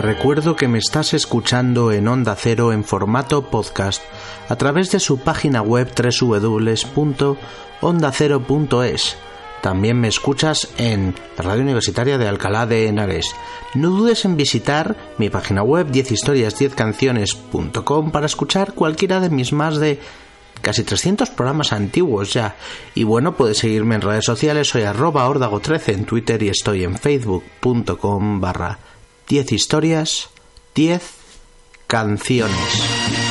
Recuerdo que me estás escuchando en Onda Cero en formato podcast a través de su página web www.ondacero.es. También me escuchas en la Radio Universitaria de Alcalá de Henares. No dudes en visitar mi página web 10historias10canciones.com para escuchar cualquiera de mis más de casi 300 programas antiguos ya. Y bueno, puedes seguirme en redes sociales, soy arroba ordago13 en Twitter y estoy en facebook.com barra 10 historias, 10 canciones.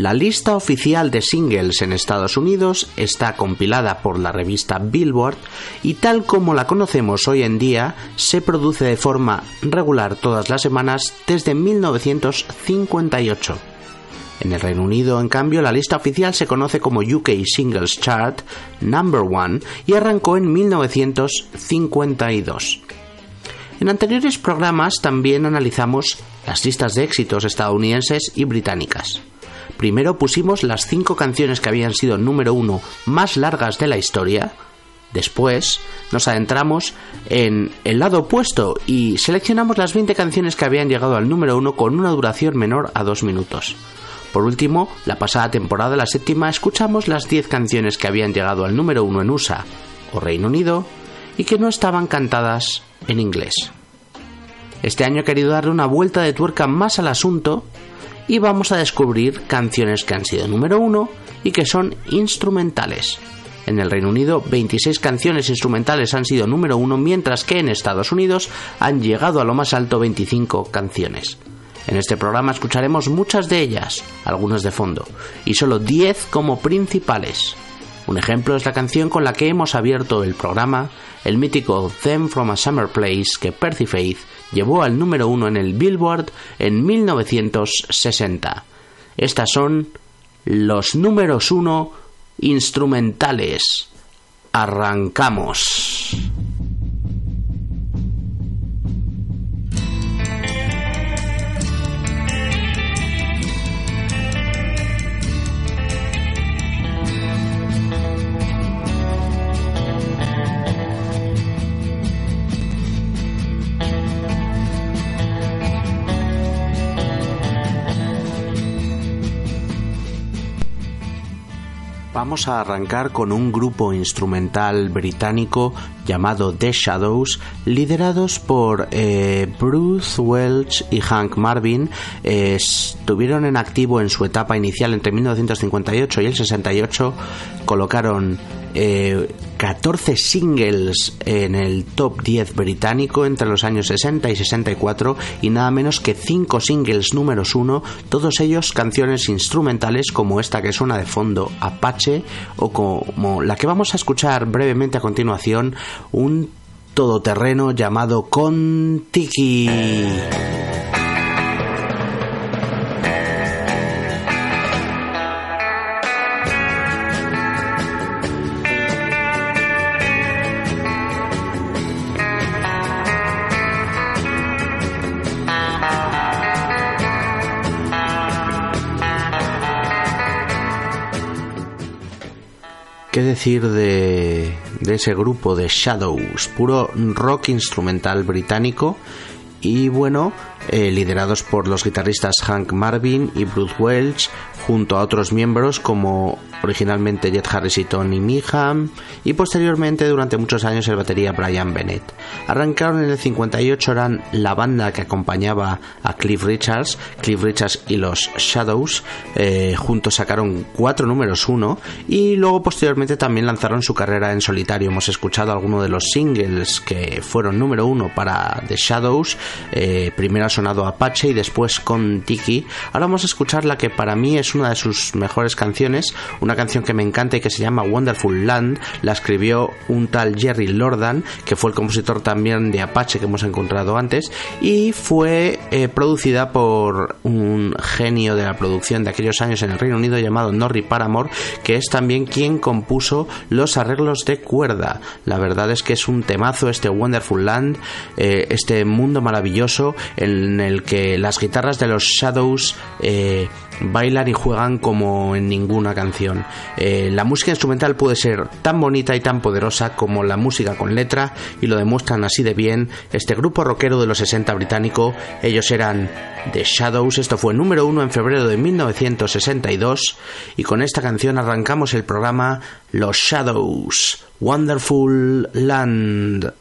La lista oficial de singles en Estados Unidos está compilada por la revista Billboard y tal como la conocemos hoy en día se produce de forma regular todas las semanas desde 1958. En el Reino Unido, en cambio, la lista oficial se conoce como UK Singles Chart Number One y arrancó en 1952. En anteriores programas también analizamos las listas de éxitos estadounidenses y británicas. Primero pusimos las cinco canciones que habían sido número uno más largas de la historia. Después nos adentramos en el lado opuesto y seleccionamos las 20 canciones que habían llegado al número uno con una duración menor a dos minutos. Por último, la pasada temporada, la séptima, escuchamos las 10 canciones que habían llegado al número uno en USA o Reino Unido y que no estaban cantadas en inglés. Este año he querido darle una vuelta de tuerca más al asunto y vamos a descubrir canciones que han sido número uno y que son instrumentales. En el Reino Unido, 26 canciones instrumentales han sido número uno, mientras que en Estados Unidos han llegado a lo más alto 25 canciones. En este programa escucharemos muchas de ellas, algunas de fondo, y solo 10 como principales. Un ejemplo es la canción con la que hemos abierto el programa, el mítico Them from a Summer Place que Percy Faith llevó al número uno en el Billboard en 1960. Estas son los números uno instrumentales. Arrancamos. Vamos a arrancar con un grupo instrumental británico llamado The Shadows, liderados por eh, Bruce Welch y Hank Marvin. Eh, estuvieron en activo en su etapa inicial entre 1958 y el 68, colocaron 14 eh, singles en el top 10 británico entre los años 60 y 64 y nada menos que 5 singles números 1, todos ellos canciones instrumentales como esta que suena de fondo Apache o como la que vamos a escuchar brevemente a continuación, un todoterreno llamado Contiki. Decir de, ese grupo de Shadows? Puro rock instrumental británico y bueno, eh, liderados por los guitarristas Hank Marvin y Bruce Welch, junto a otros miembros como originalmente Jet Harris y Tony Meehan y posteriormente durante muchos años el batería Brian Bennett. Arrancaron en el 58, eran la banda que acompañaba a Cliff Richards, Cliff Richards y los Shadows, eh, juntos sacaron cuatro números uno y luego posteriormente también lanzaron su carrera en solitario. Hemos escuchado algunos de los singles que fueron número uno para The Shadows, eh, primero ha sonado Apache y después con Tiki. Ahora vamos a escuchar la que para mí es una de sus mejores canciones, una canción que me encanta y que se llama Wonderful Land, la escribió un tal Jerry Lordan, que fue el compositor también de Apache que hemos encontrado antes, y fue eh, producida por un genio de la producción de aquellos años en el Reino Unido llamado Norrie Paramore, que es también quien compuso los arreglos de cuerda. La verdad es que es un temazo este Wonderful Land, eh, este mundo maravilloso en el que las guitarras de los Shadows eh, bailan y juegan como en ninguna canción. Eh, la música instrumental puede ser tan bonita y tan poderosa como la música con letra y lo demuestran así de bien este grupo rockero de los 60 británico. Ellos eran The Shadows, esto fue número uno en febrero de 1962 y con esta canción arrancamos el programa Los Shadows, Wonderful Land.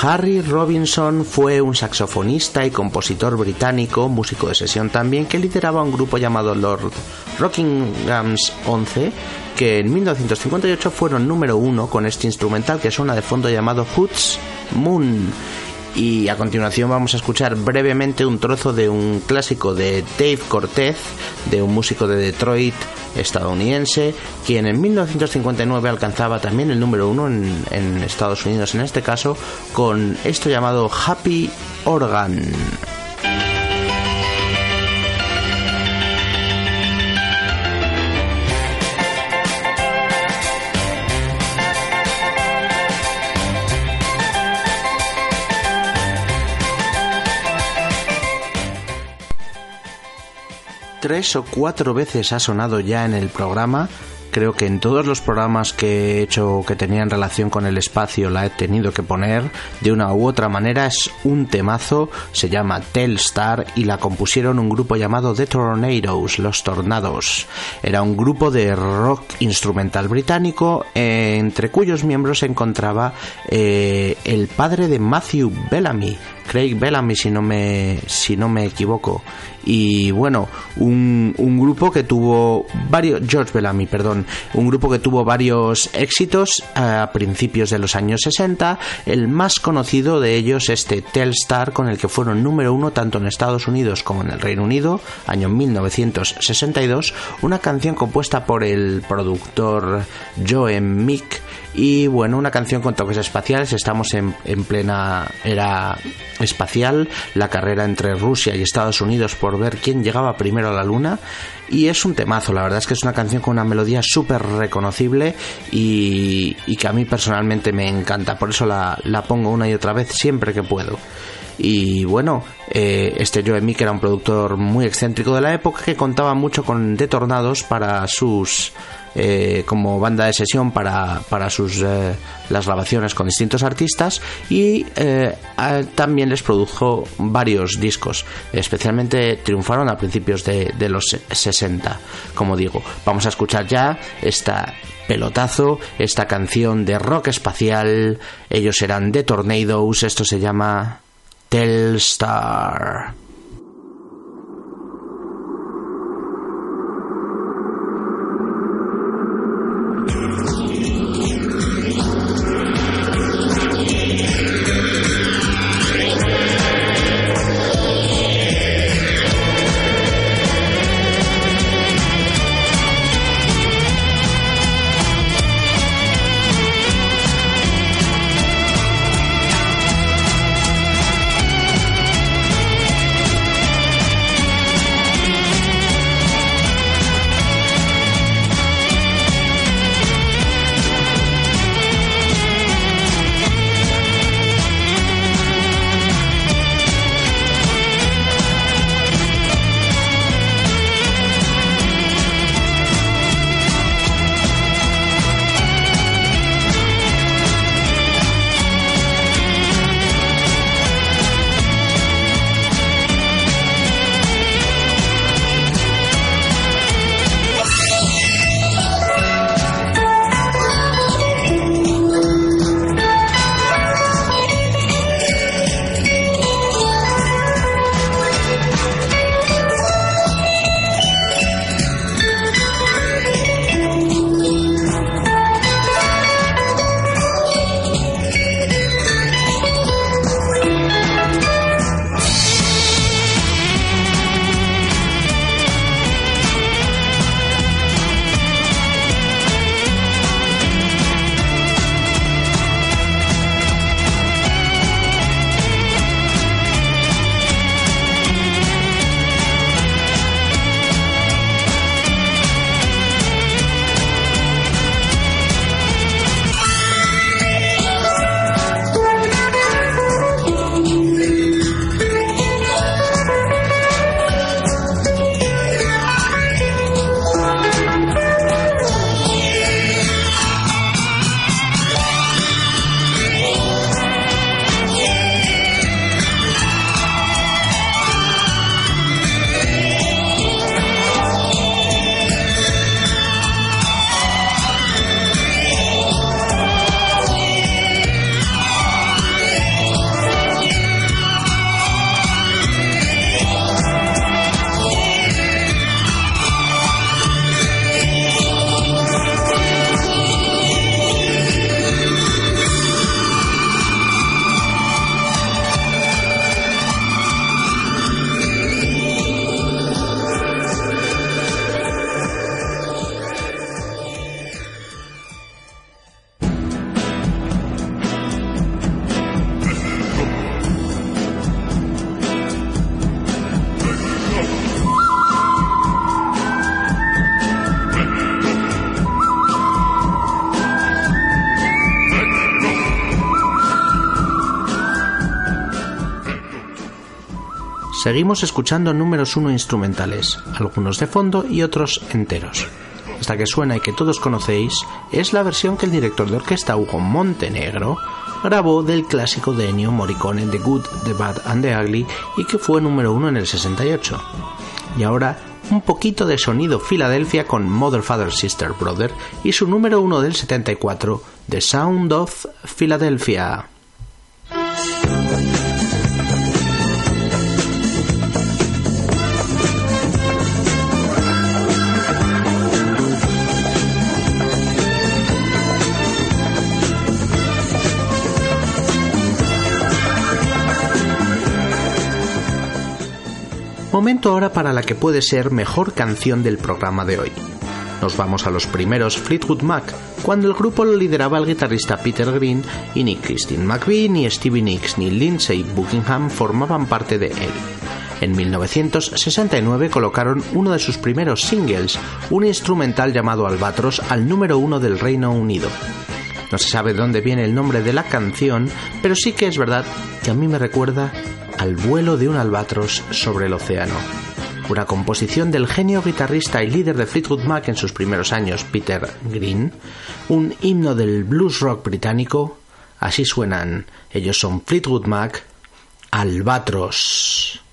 Harry Robinson fue un saxofonista y compositor británico, músico de sesión también, que lideraba un grupo llamado Lord Rockinghams 11, que en 1958 fueron número uno con este instrumental que suena de fondo llamado Hoots Moon y a continuación vamos a escuchar brevemente un trozo de un clásico de Dave Cortez, de un músico de Detroit estadounidense, quien en 1959 alcanzaba también el número uno en, en Estados Unidos, en este caso, con esto llamado Happy Organ. Tres o cuatro veces ha sonado ya en el programa. Creo que en todos los programas que he hecho que tenían relación con el espacio la he tenido que poner de una u otra manera. Es un temazo, se llama Telstar y la compusieron un grupo llamado The Tornadoes, Los Tornados. Era un grupo de rock instrumental británico entre cuyos miembros se encontraba eh, el padre de Matthew Bellamy, Craig Bellamy si no me, si no me equivoco. Y bueno, un, un grupo que tuvo varios, George Bellamy, perdón, un grupo que tuvo varios éxitos a principios de los años 60. El más conocido de ellos, este Telstar, con el que fueron número uno tanto en Estados Unidos como en el Reino Unido, año 1962, una canción compuesta por el productor Joe Mick y bueno, una canción con toques espaciales. Estamos en, en, plena era espacial, la carrera entre Rusia y Estados Unidos por ver quién llegaba primero a la Luna. Y es un temazo, la verdad es que es una canción con una melodía súper reconocible y, y, que a mí personalmente me encanta. Por eso la, la pongo una y otra vez siempre que puedo. Y bueno, eh, este Joe Mick era un productor muy excéntrico de la época que contaba mucho con The Tornados para sus eh, como banda de sesión para, para sus eh, las grabaciones con distintos artistas y eh, también les produjo varios discos especialmente triunfaron a principios de, los 60 como digo vamos a escuchar ya esta pelotazo, esta canción de rock espacial. Ellos eran The Tornadoes, esto se llama Telstar. Seguimos escuchando números uno instrumentales, algunos de fondo y otros enteros. Esta que suena y que todos conocéis es la versión que el director de orquesta Hugo Montenegro grabó del clásico de Ennio Morricone The Good, The Bad and The Ugly y que fue número uno en el 68. Y ahora un poquito de sonido Filadelfia con Mother, Father, Sister, Brother y su número uno del 74, The Sound of Philadelphia. Momento ahora para la que puede ser mejor canción del programa de hoy. Nos vamos a los primeros Fleetwood Mac, cuando el grupo lo lideraba el guitarrista Peter Green y ni Christine McVie, ni Stevie Nicks, ni Lindsay Buckingham formaban parte de él. En 1969 colocaron uno de sus primeros singles, un instrumental llamado Albatros, al número uno del Reino Unido. No se sabe de dónde viene el nombre de la canción, pero sí que es verdad que a mí me recuerda al vuelo de un albatros sobre el océano. Una composición del genio guitarrista y líder de Fleetwood Mac en sus primeros años, Peter Green, un himno del blues rock británico. Así suenan. Ellos son Fleetwood Mac, Albatros.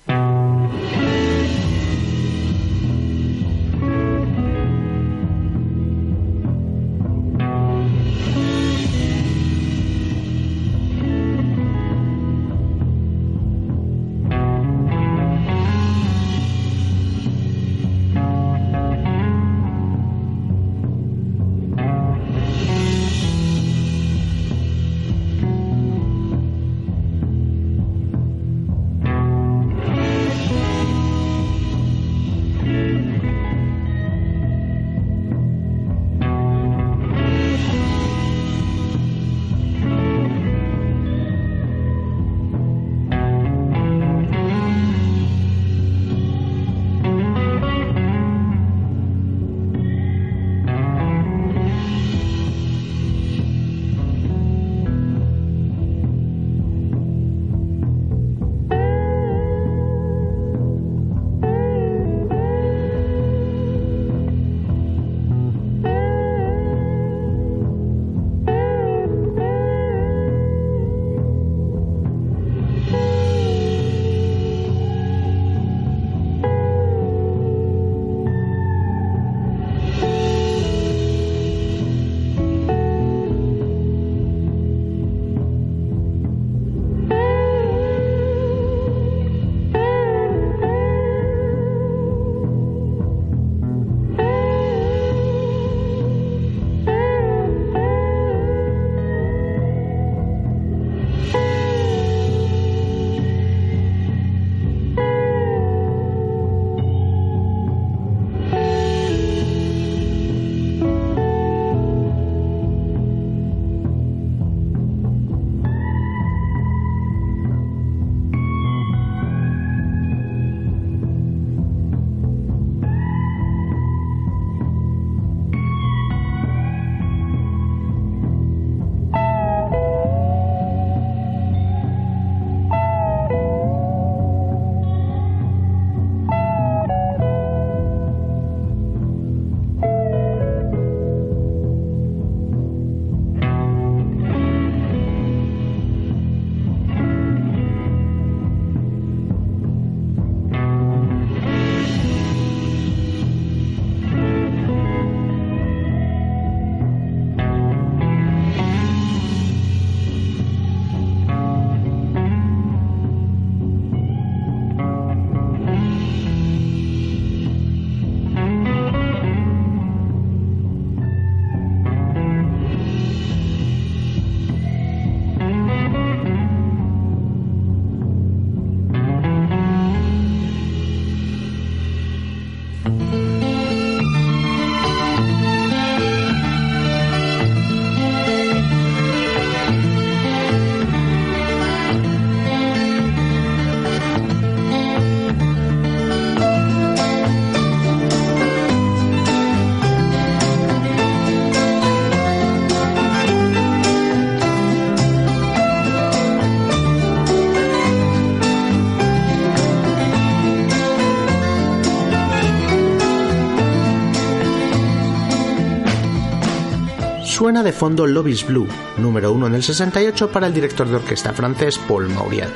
Suena de fondo Love is Blue, número uno en el 68 para el director de orquesta francés Paul Mauriat.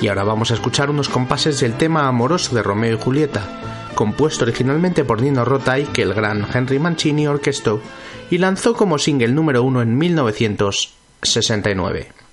Y ahora vamos a escuchar unos compases del tema amoroso de Romeo y Julieta, compuesto originalmente por Nino Rota y que el gran Henry Mancini orquestó y lanzó como single número uno en 1969.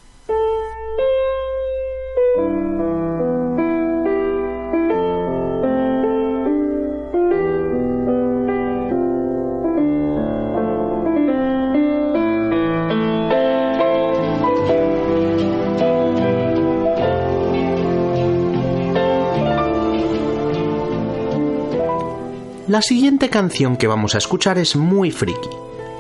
La siguiente canción que vamos a escuchar es muy friki.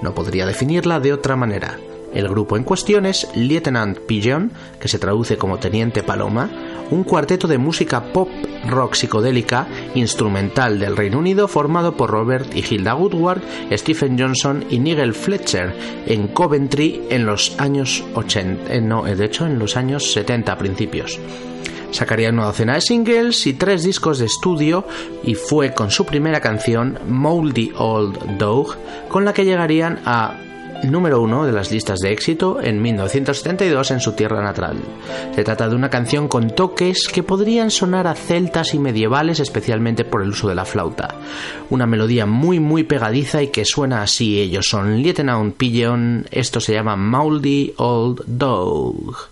No podría definirla de otra manera. El grupo en cuestión es Lieutenant Pigeon, que se traduce como Teniente Paloma, un cuarteto de música pop rock psicodélica instrumental del Reino Unido formado por Robert y Hilda Woodward, Stephen Johnson y Nigel Fletcher en Coventry en los años 80, eh, no, de hecho en los años 70 principios. Sacaría una docena de singles y tres discos de estudio y fue con su primera canción, Moldy Old Dog, con la que llegarían a número uno de las listas de éxito en 1972 en su tierra natal. Se trata de una canción con toques que podrían sonar a celtas y medievales especialmente por el uso de la flauta. Una melodía muy muy pegadiza y que suena así. Ellos son Lieutenant Pigeon, esto se llama Moldy Old Dog.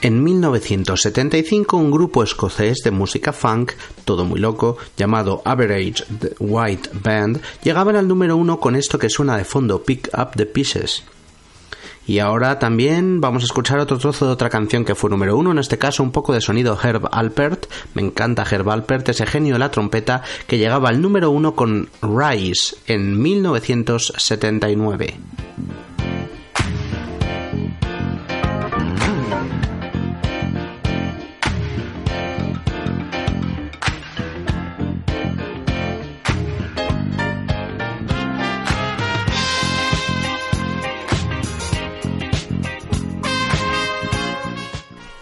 En 1975 un grupo escocés de música funk, todo muy loco, llamado Average White Band, llegaban al número uno con esto que suena de fondo, Pick Up the Pieces. Y ahora también vamos a escuchar otro trozo de otra canción que fue número uno, en este caso un poco de sonido Herb Alpert. Me encanta Herb Alpert, ese genio de la trompeta que llegaba al número uno con Rise en 1979.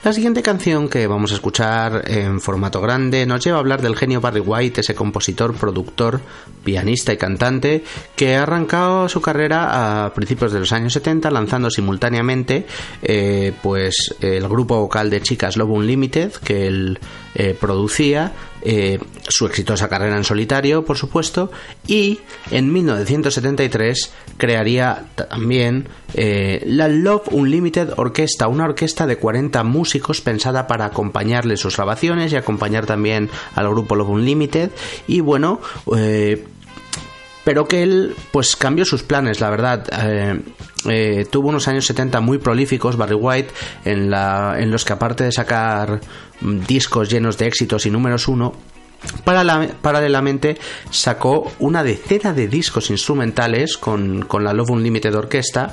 La siguiente canción que vamos a escuchar en formato grande nos lleva a hablar del genio Barry White, ese compositor, productor, pianista y cantante que ha arrancado su carrera a principios de los años 70 lanzando simultáneamente eh, pues el grupo vocal de chicas Love Unlimited que él eh, producía eh, su exitosa carrera en solitario, por supuesto, y en 1973 crearía también eh, la Love Unlimited Orquesta, una orquesta de 40 músicos pensada para acompañarle sus grabaciones y acompañar también al grupo Love Unlimited. Y bueno, eh, pero que él pues cambió sus planes, la verdad. tuvo unos años 70 muy prolíficos, Barry White, en, la, en los que aparte de sacar discos llenos de éxitos y números uno, paralelamente sacó una decena de discos instrumentales con, la Love Unlimited Orquesta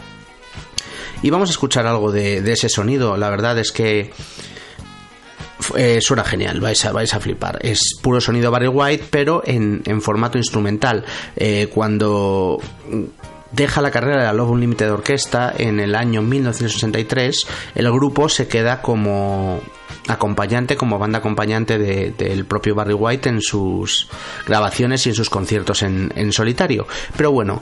y vamos a escuchar algo de, ese sonido. La verdad es que eh, suena genial, vais a, vais a flipar. Es puro sonido Barry White, pero en, formato instrumental. Eh, cuando deja la carrera de la Love Unlimited Orquesta en el año 1963, el grupo se queda como acompañante, como banda acompañante del propio Barry White en sus grabaciones y en sus conciertos en, solitario. Pero bueno,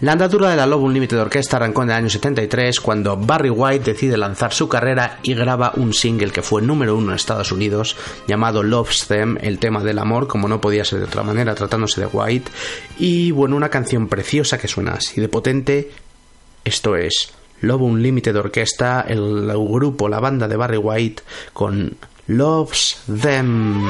la andadura de la Love Unlimited Orquesta arrancó en el año 73 cuando Barry White decide lanzar su carrera y graba un single que fue número uno en Estados Unidos llamado Love's Them, el tema del amor, como no podía ser de otra manera tratándose de White. Y bueno, una canción preciosa que suena así de potente. Esto es Love Unlimited Orquesta, el grupo, la banda de Barry White con Loves Them.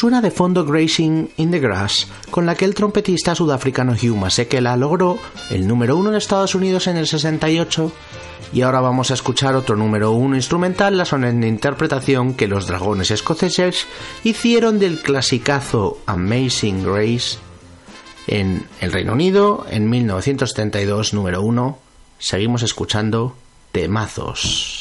Suena de fondo Grazing in the Grass, con la que el trompetista sudafricano Hugh Masekela logró el número uno en Estados Unidos en el 68 y ahora vamos a escuchar otro número uno instrumental, la solemne interpretación que los dragones escoceses hicieron del clasicazo Amazing Grace en el Reino Unido en 1972 número uno. Seguimos escuchando temazos.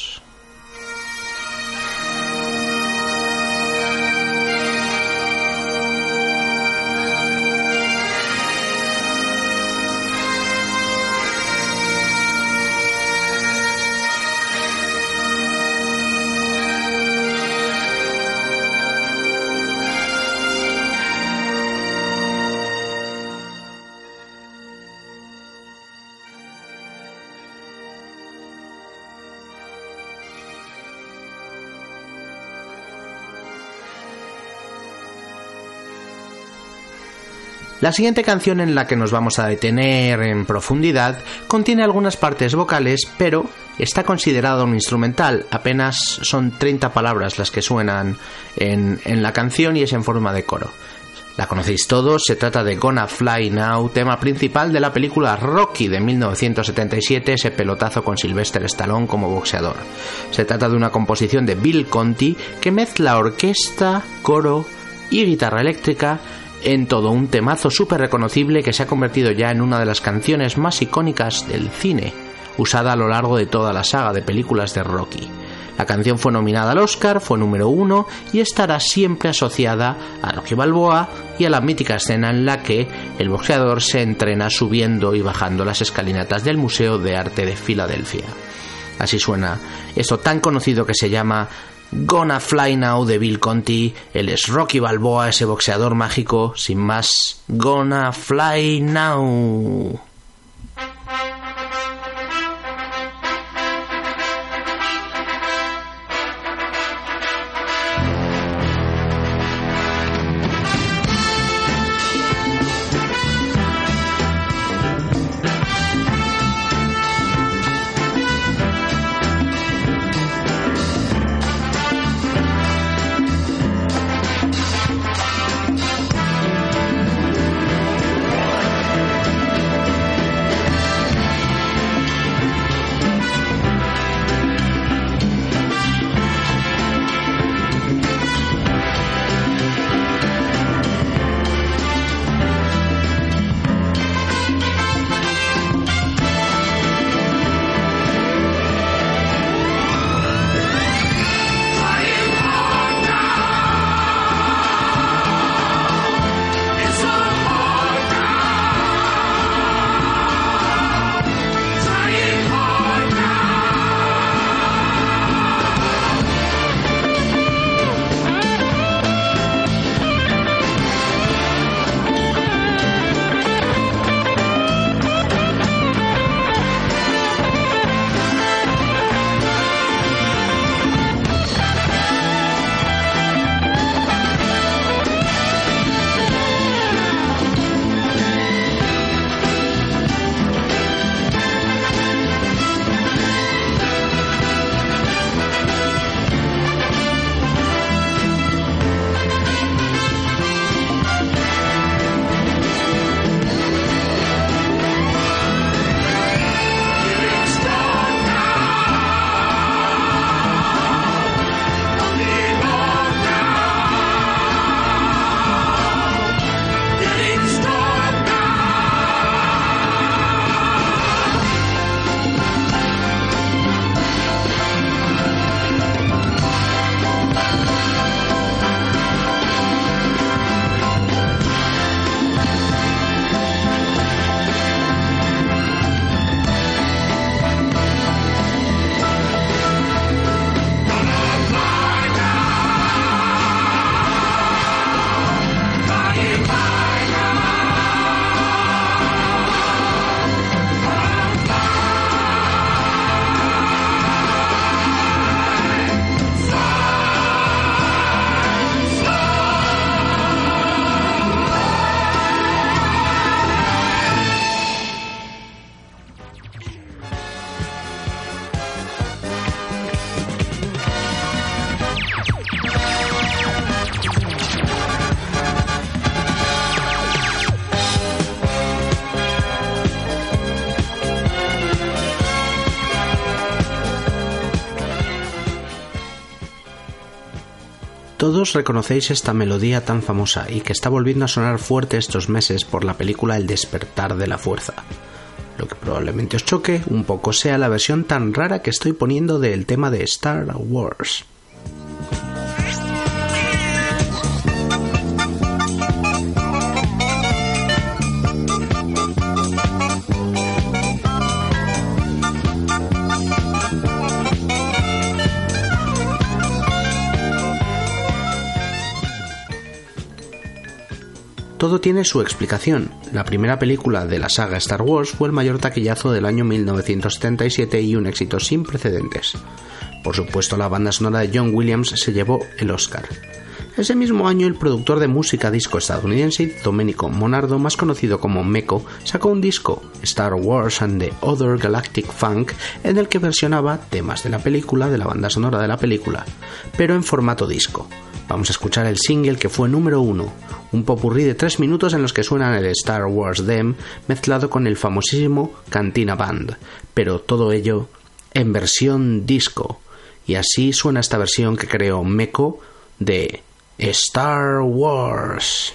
La siguiente canción en la que nos vamos a detener en profundidad contiene algunas partes vocales, pero está considerado un instrumental. Apenas son 30 palabras las que suenan en, en la canción y es en forma de coro. La conocéis todos, se trata de Gonna Fly Now, tema principal de la película Rocky de 1977, ese pelotazo con Sylvester Stallone como boxeador. Se trata de una composición de Bill Conti que mezcla orquesta, coro y guitarra eléctrica en todo un temazo súper reconocible que se ha convertido ya en una de las canciones más icónicas del cine, usada a lo largo de toda la saga de películas de Rocky. La canción fue nominada al Oscar, fue número uno y estará siempre asociada a Rocky Balboa y a la mítica escena en la que el boxeador se entrena subiendo y bajando las escalinatas del Museo de Arte de Filadelfia. Así suena esto tan conocido que se llama Gonna Fly Now de Bill Conti, él es Rocky Balboa, ese boxeador mágico, sin más, Gonna Fly Now. Todos reconocéis esta melodía tan famosa y que está volviendo a sonar fuerte estos meses por la película El despertar de la fuerza. Lo que probablemente os choque un poco sea la versión tan rara que estoy poniendo del tema de Star Wars. Todo tiene su explicación. La primera película de la saga Star Wars fue el mayor taquillazo del año 1977 y un éxito sin precedentes. Por supuesto, la banda sonora de John Williams se llevó el Oscar. Ese mismo año, el productor de música disco estadounidense Domenico Monardo, más conocido como Meco, sacó un disco, Star Wars and the Other Galactic Funk, en el que versionaba temas de la película, de la banda sonora de la película, pero en formato disco. Vamos a escuchar el single que fue número uno, un popurrí de tres minutos en los que suenan el Star Wars Dem mezclado con el famosísimo Cantina Band, pero todo ello en versión disco. Y así suena esta versión que creó Meko de Star Wars.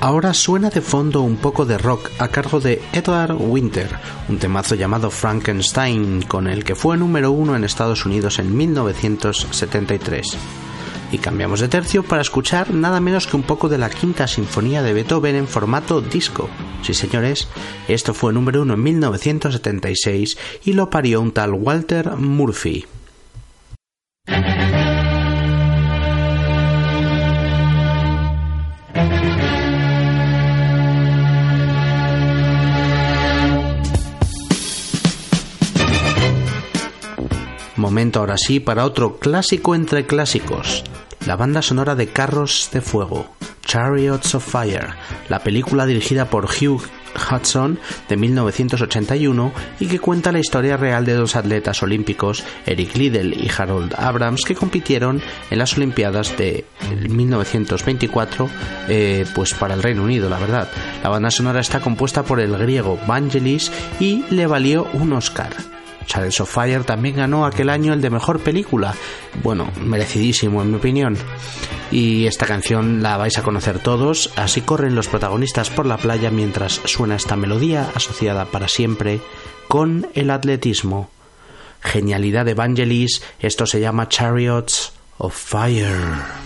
Ahora suena de fondo un poco de rock a cargo de Edward Winter, un temazo llamado Frankenstein, con el que fue número uno en Estados Unidos en 1973. Y cambiamos de tercio para escuchar nada menos que un poco de la quinta sinfonía de Beethoven en formato disco. Sí, señores, esto fue número uno en 1976 y lo parió un tal Walter Murphy. Momento ahora sí para otro clásico entre clásicos, la banda sonora de Carros de Fuego, Chariots of Fire, la película dirigida por Hugh Hudson de 1981 y que cuenta la historia real de dos atletas olímpicos, Eric Liddell y Harold Abrams, que compitieron en las Olimpiadas de 1924 eh, pues para el Reino Unido, la verdad. La banda sonora está compuesta por el griego Vangelis y le valió un Oscar. Charles of Fire también ganó aquel año el de mejor película. Bueno, merecidísimo en mi opinión. Y esta canción la vais a conocer todos, así corren los protagonistas por la playa mientras suena esta melodía asociada para siempre con el atletismo. Genialidad de Evangelis, esto se llama Chariots of Fire.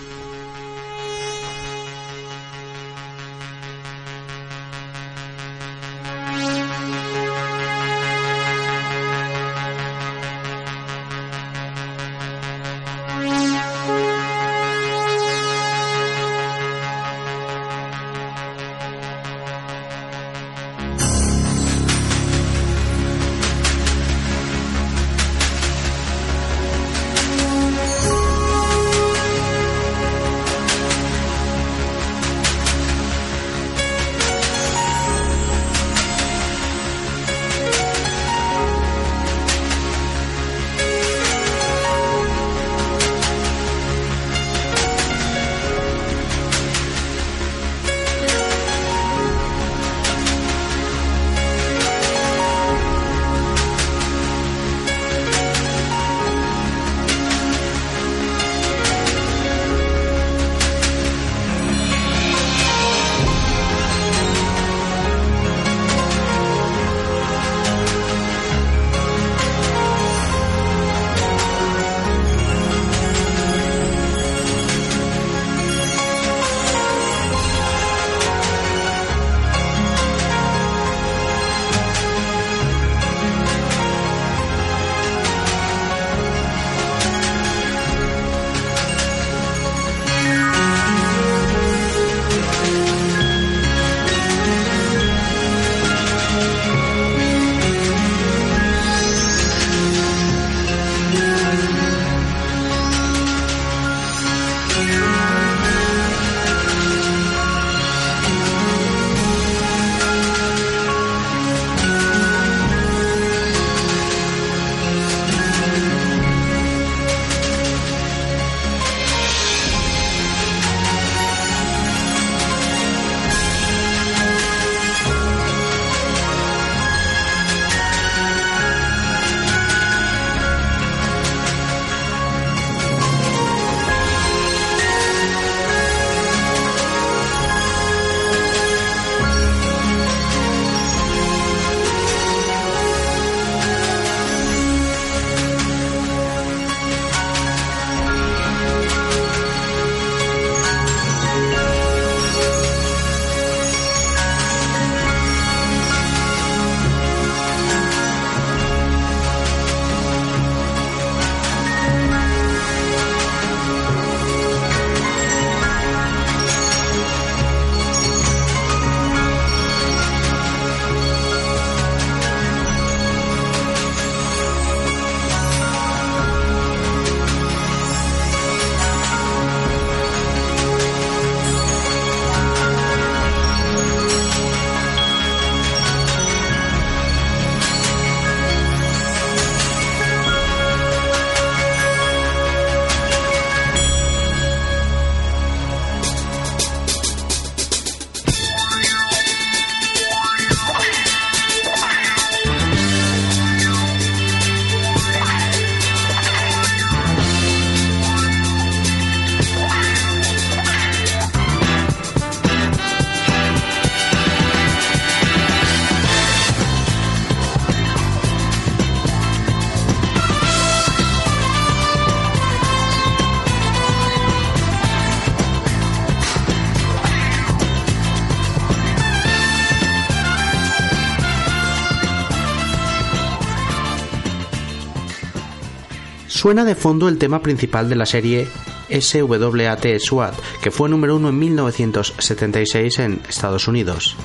Suena de fondo el tema principal de la serie SWAT SWAT, que fue número uno en 1976 en Estados Unidos.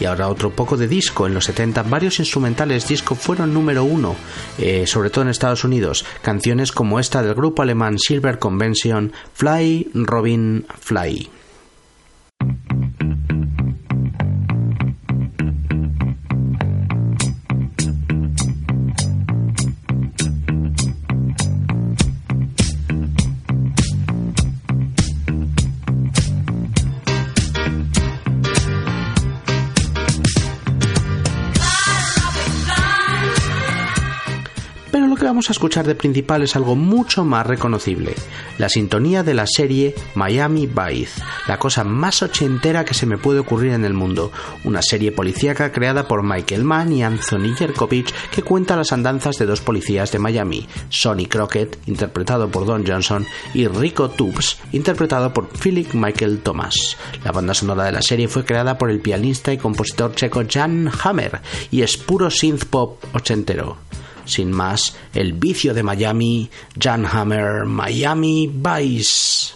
Y ahora otro poco de disco. En los 70 varios instrumentales disco fueron número uno, eh, sobre todo en Estados Unidos. Canciones como esta del grupo alemán Silver Convention, Fly, Robin, Fly. Vamos a escuchar de principal es algo mucho más reconocible, la sintonía de la serie Miami Vice, la cosa más ochentera que se me puede ocurrir en el mundo, una serie policíaca creada por Michael Mann y Anthony Yerkovich que cuenta las andanzas de dos policías de Miami, Sonny Crockett, interpretado por Don Johnson, y Rico Tubbs, interpretado por Philip Michael Thomas. La banda sonora de la serie fue creada por el pianista y compositor checo Jan Hammer y es puro synth pop ochentero. Sin más, el vicio de Miami, Jan Hammer, Miami Vice.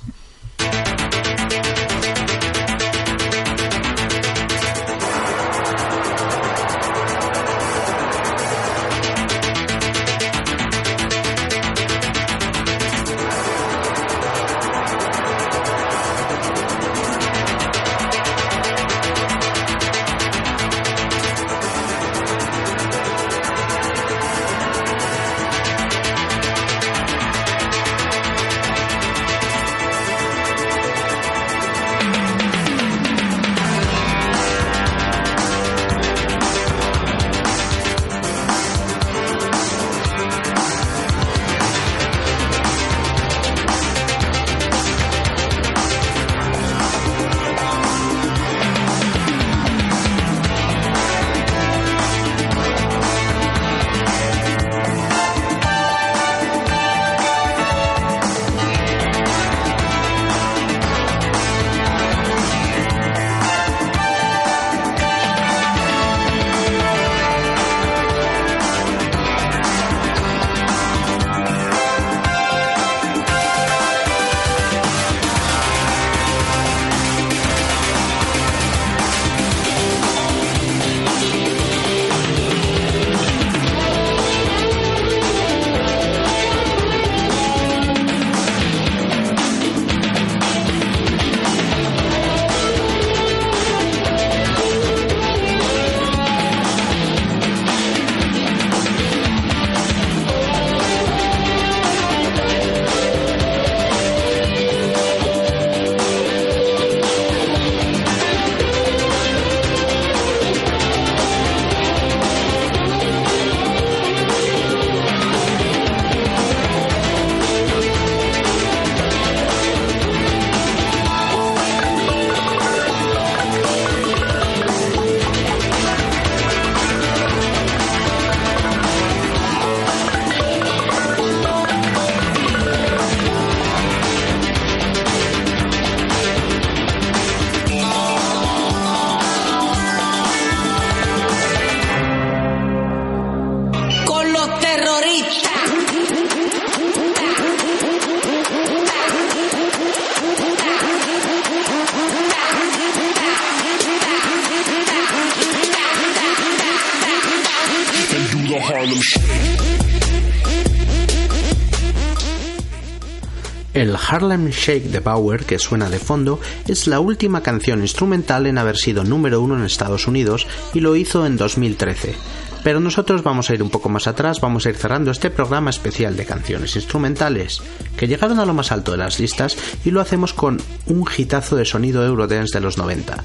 Harlem Shake de Bauer, que suena de fondo, es la última canción instrumental en haber sido número uno en Estados Unidos y lo hizo en 2013. Pero nosotros vamos a ir un poco más atrás, vamos a ir cerrando este programa especial de canciones instrumentales que llegaron a lo más alto de las listas y lo hacemos con un hitazo de sonido Eurodance de los 90.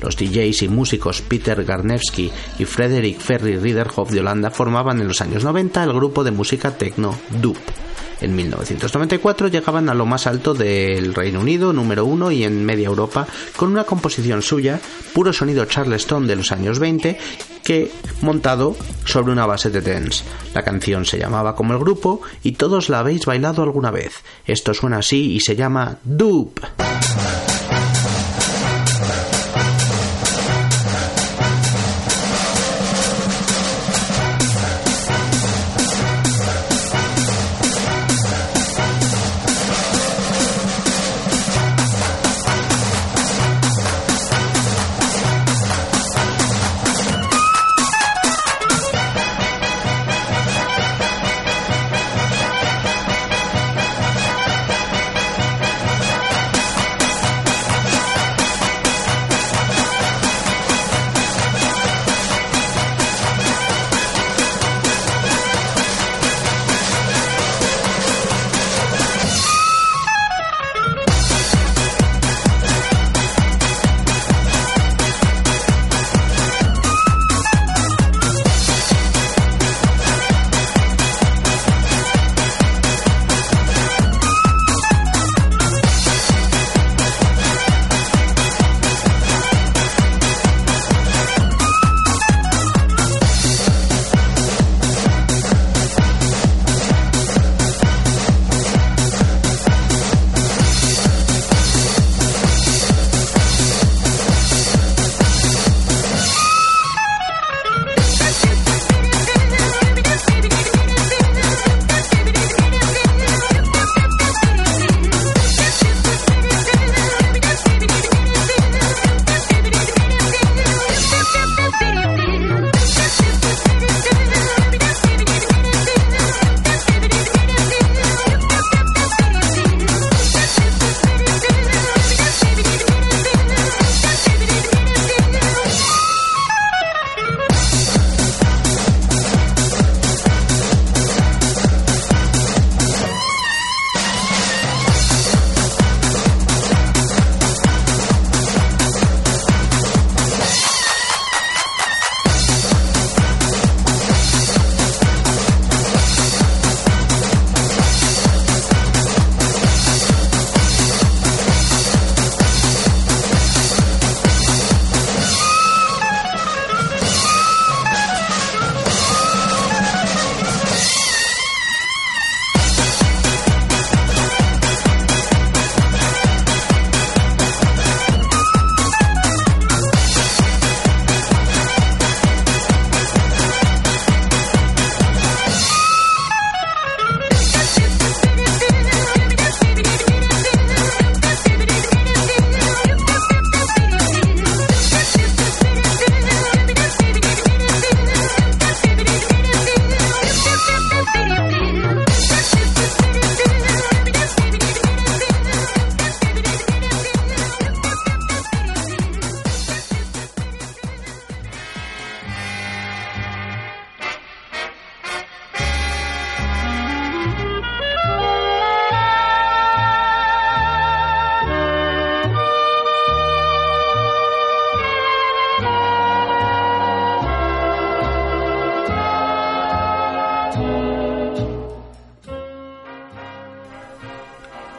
Los DJs y músicos Peter Garnewski y Frederick Ferry Riederhoff de Holanda formaban en los años 90 el grupo de música techno Doop. En 1994 llegaban a lo más alto del Reino Unido, número uno, y en media Europa, con una composición suya, puro sonido Charleston de los años 20, que montado sobre una base de dance. La canción se llamaba como el grupo y todos la habéis bailado alguna vez. Esto suena así y se llama Doop.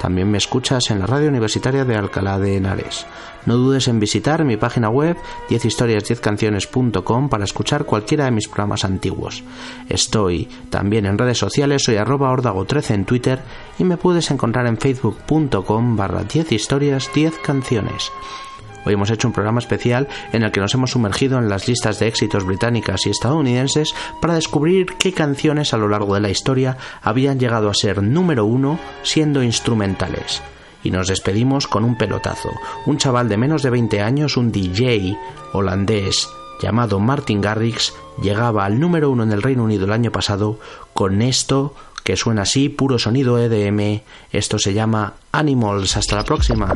También me escuchas en la radio universitaria de Alcalá de Henares. No dudes en visitar mi página web 10historias10canciones.com para escuchar cualquiera de mis programas antiguos. Estoy también en redes sociales, soy arroba ordago13 en Twitter y me puedes encontrar en facebook.com barra 10 historias 10 canciones. Hoy hemos hecho un programa especial en el que nos hemos sumergido en las listas de éxitos británicas y estadounidenses para descubrir qué canciones a lo largo de la historia habían llegado a ser número uno siendo instrumentales. Y nos despedimos con un pelotazo. Un chaval de menos de 20 años, un DJ holandés llamado Martin Garrix, llegaba al número uno en el Reino Unido el año pasado con esto que suena así, puro sonido EDM. Esto se llama Animals. Hasta la próxima.